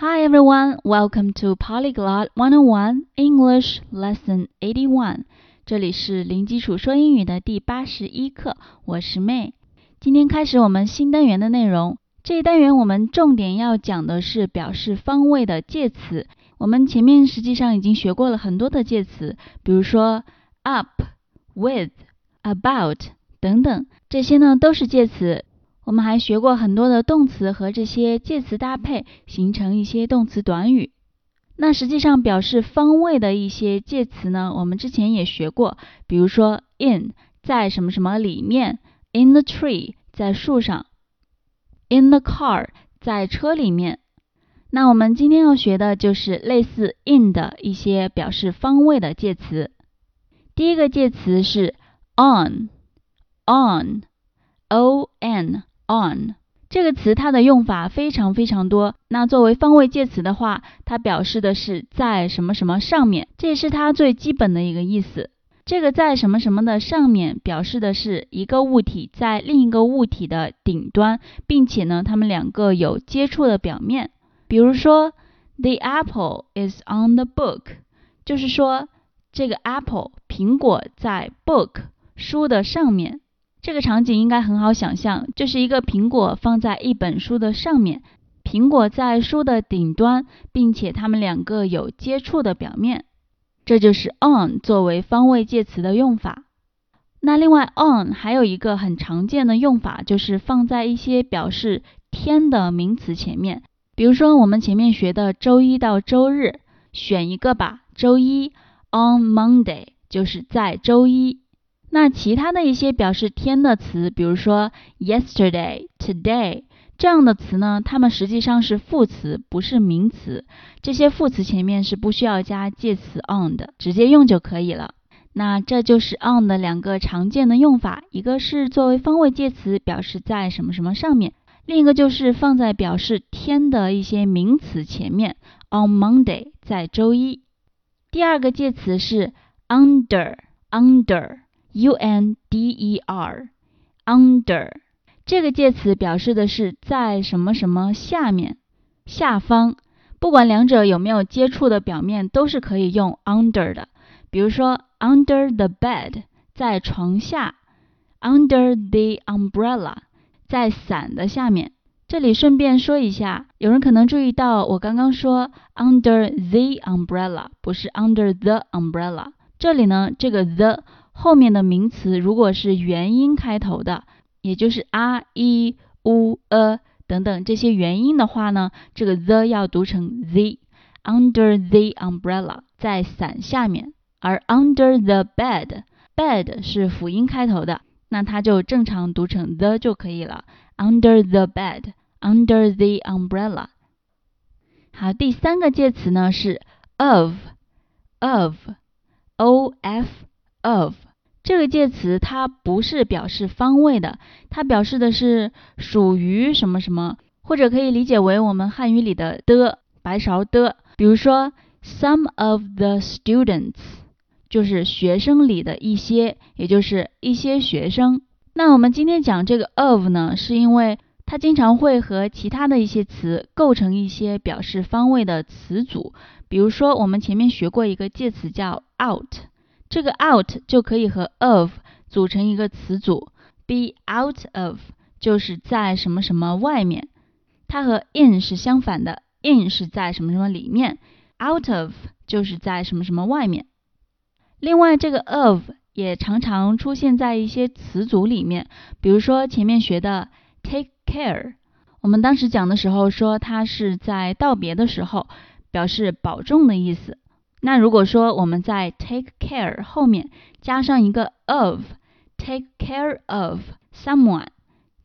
Hi everyone, welcome to Polyglot 101 English Lesson 81. 这里是零基础说英语的第八十一课，我是 May。今天开始我们新单元的内容。这一单元我们重点要讲的是表示方位的介词。我们前面实际上已经学过了很多的介词，比如说 up、with、about 等等，这些呢都是介词。我们还学过很多的动词和这些介词搭配，形成一些动词短语。那实际上表示方位的一些介词呢，我们之前也学过，比如说 in 在什么什么里面，in the tree 在树上，in the car 在车里面。那我们今天要学的就是类似 in 的一些表示方位的介词。第一个介词是 on，on，o n。On 这个词它的用法非常非常多。那作为方位介词的话，它表示的是在什么什么上面，这也是它最基本的一个意思。这个在什么什么的上面，表示的是一个物体在另一个物体的顶端，并且呢，它们两个有接触的表面。比如说，The apple is on the book，就是说这个 apple 苹果在 book 书的上面。这个场景应该很好想象，就是一个苹果放在一本书的上面，苹果在书的顶端，并且它们两个有接触的表面，这就是 on 作为方位介词的用法。那另外 on 还有一个很常见的用法，就是放在一些表示天的名词前面，比如说我们前面学的周一到周日，选一个吧，周一 on Monday 就是在周一。那其他的一些表示天的词，比如说 yesterday、today 这样的词呢，它们实际上是副词，不是名词。这些副词前面是不需要加介词 on 的，直接用就可以了。那这就是 on 的两个常见的用法，一个是作为方位介词，表示在什么什么上面；另一个就是放在表示天的一些名词前面，on Monday 在周一。第二个介词是 under，under。Under，under 这个介词表示的是在什么什么下面、下方，不管两者有没有接触的表面，都是可以用 under 的。比如说 under the bed，在床下；under the umbrella，在伞的下面。这里顺便说一下，有人可能注意到我刚刚说 under the umbrella，不是 under the umbrella。这里呢，这个 the 后面的名词如果是元音开头的，也就是 r、e、u、e 等等这些元音的话呢，这个 the 要读成 z。Under the umbrella，在伞下面，而 under the bed，bed 是辅音开头的，那它就正常读成 the 就可以了。Under the bed，under the umbrella。好，第三个介词呢是 of，of，o f of。这个介词它不是表示方位的，它表示的是属于什么什么，或者可以理解为我们汉语里的的白勺的。比如说，some of the students 就是学生里的一些，也就是一些学生。那我们今天讲这个 of 呢，是因为它经常会和其他的一些词构成一些表示方位的词组。比如说，我们前面学过一个介词叫 out。这个 out 就可以和 of 组成一个词组，be out of 就是在什么什么外面，它和 in 是相反的，in 是在什么什么里面，out of 就是在什么什么外面。另外，这个 of 也常常出现在一些词组里面，比如说前面学的 take care，我们当时讲的时候说它是在道别的时候表示保重的意思。那如果说我们在 take care 后面加上一个 of，take care of someone，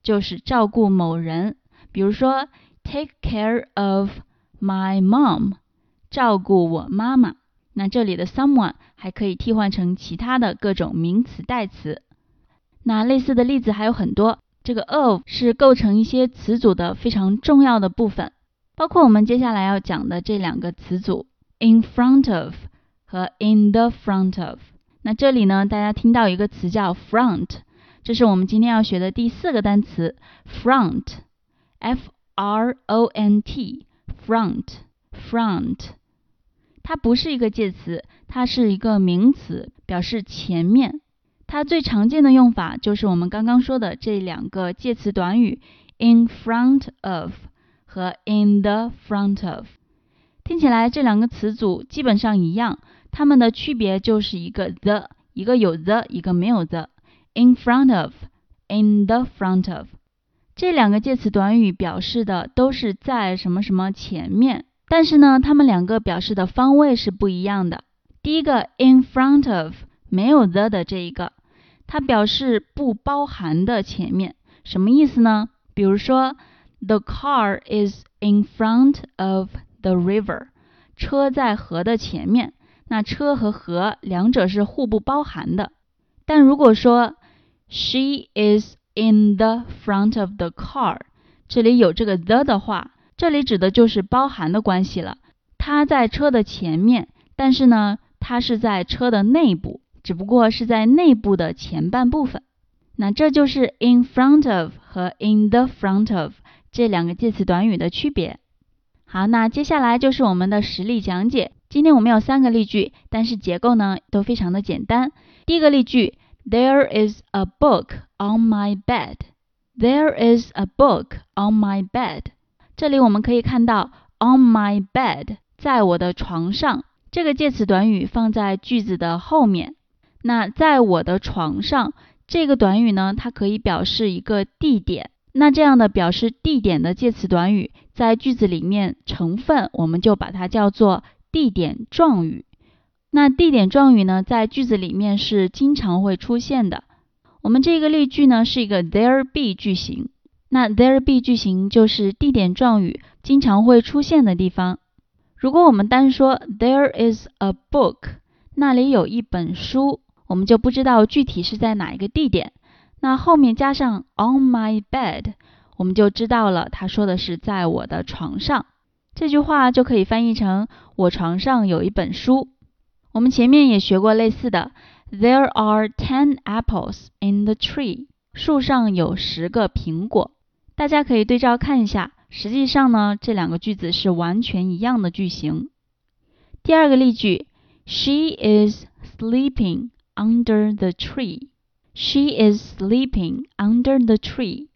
就是照顾某人。比如说 take care of my mom，照顾我妈妈。那这里的 someone 还可以替换成其他的各种名词代词。那类似的例子还有很多。这个 of 是构成一些词组的非常重要的部分，包括我们接下来要讲的这两个词组。In front of 和 in the front of，那这里呢，大家听到一个词叫 front，这是我们今天要学的第四个单词 front，f r o n t front，front，它不是一个介词，它是一个名词，表示前面。它最常见的用法就是我们刚刚说的这两个介词短语 in front of 和 in the front of。听起来这两个词组基本上一样，它们的区别就是一个 the，一个有 the，一个没有 the。in front of，in the front of。这两个介词短语表示的都是在什么什么前面，但是呢，它们两个表示的方位是不一样的。第一个 in front of 没有 the 的这一个。它表示不包含的前面，什么意思呢？比如说，The car is in front of the river，车在河的前面。那车和河两者是互不包含的。但如果说，She is in the front of the car，这里有这个 the 的话，这里指的就是包含的关系了。她在车的前面，但是呢，她是在车的内部。只不过是在内部的前半部分，那这就是 in front of 和 in the front of 这两个介词短语的区别。好，那接下来就是我们的实例讲解。今天我们有三个例句，但是结构呢都非常的简单。第一个例句，There is a book on my bed. There is a book on my bed. 这里我们可以看到 on my bed 在我的床上这个介词短语放在句子的后面。那在我的床上这个短语呢，它可以表示一个地点。那这样的表示地点的介词短语，在句子里面成分，我们就把它叫做地点状语。那地点状语呢，在句子里面是经常会出现的。我们这个例句呢，是一个 there be 句型。那 there be 句型就是地点状语经常会出现的地方。如果我们单说 there is a book，那里有一本书。我们就不知道具体是在哪一个地点，那后面加上 on my bed，我们就知道了，他说的是在我的床上。这句话就可以翻译成我床上有一本书。我们前面也学过类似的，There are ten apples in the tree，树上有十个苹果。大家可以对照看一下，实际上呢，这两个句子是完全一样的句型。第二个例句，She is sleeping。Under the tree, she is sleeping under the tree.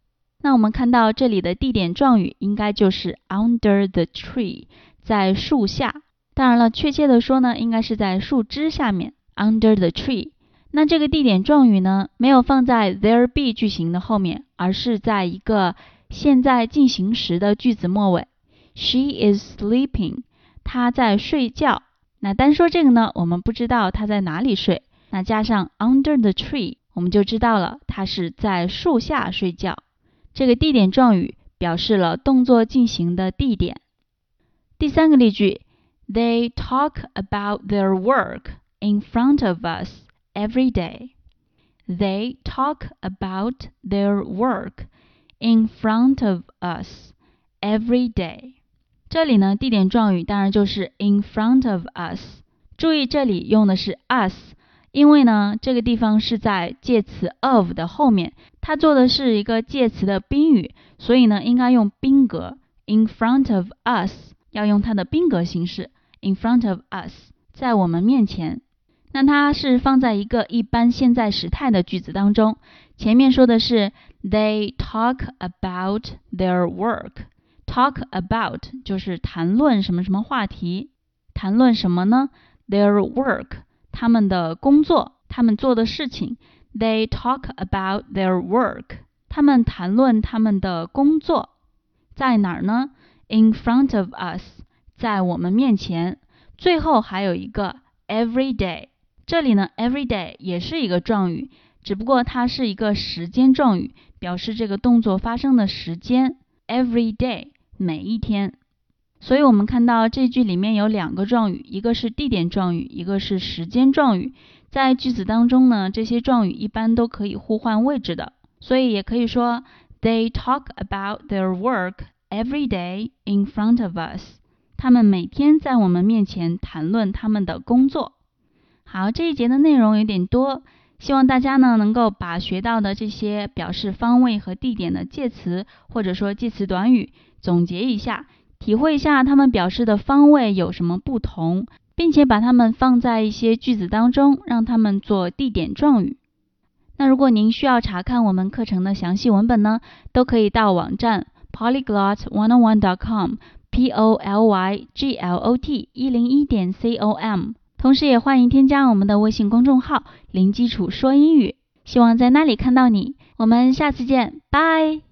那我们看到这里的地点状语应该就是 under the tree，在树下。当然了，确切的说呢，应该是在树枝下面 under the tree。那这个地点状语呢，没有放在 there be 句型的后面，而是在一个现在进行时的句子末尾。She is sleeping，她在睡觉。那单说这个呢，我们不知道她在哪里睡。那加上 under the tree，我们就知道了，它是在树下睡觉。这个地点状语表示了动作进行的地点。第三个例句，They talk about their work in front of us every day. They talk about their work in front of us every day. 这里呢，地点状语当然就是 in front of us。注意这里用的是 us。因为呢，这个地方是在介词 of 的后面，它做的是一个介词的宾语，所以呢，应该用宾格 in front of us，要用它的宾格形式 in front of us，在我们面前。那它是放在一个一般现在时态的句子当中，前面说的是 they talk about their work，talk about 就是谈论什么什么话题，谈论什么呢？their work。他们的工作，他们做的事情，They talk about their work。他们谈论他们的工作，在哪儿呢？In front of us，在我们面前。最后还有一个 every day，这里呢，every day 也是一个状语，只不过它是一个时间状语，表示这个动作发生的时间。Every day，每一天。所以我们看到这句里面有两个状语，一个是地点状语，一个是时间状语。在句子当中呢，这些状语一般都可以互换位置的，所以也可以说 They talk about their work every day in front of us。他们每天在我们面前谈论他们的工作。好，这一节的内容有点多，希望大家呢能够把学到的这些表示方位和地点的介词或者说介词短语总结一下。体会一下它们表示的方位有什么不同，并且把它们放在一些句子当中，让它们做地点状语。那如果您需要查看我们课程的详细文本呢，都可以到网站 polyglot101.com，p o l y g l o t 一零一点 c o m。同时也欢迎添加我们的微信公众号“零基础说英语”，希望在那里看到你。我们下次见，拜。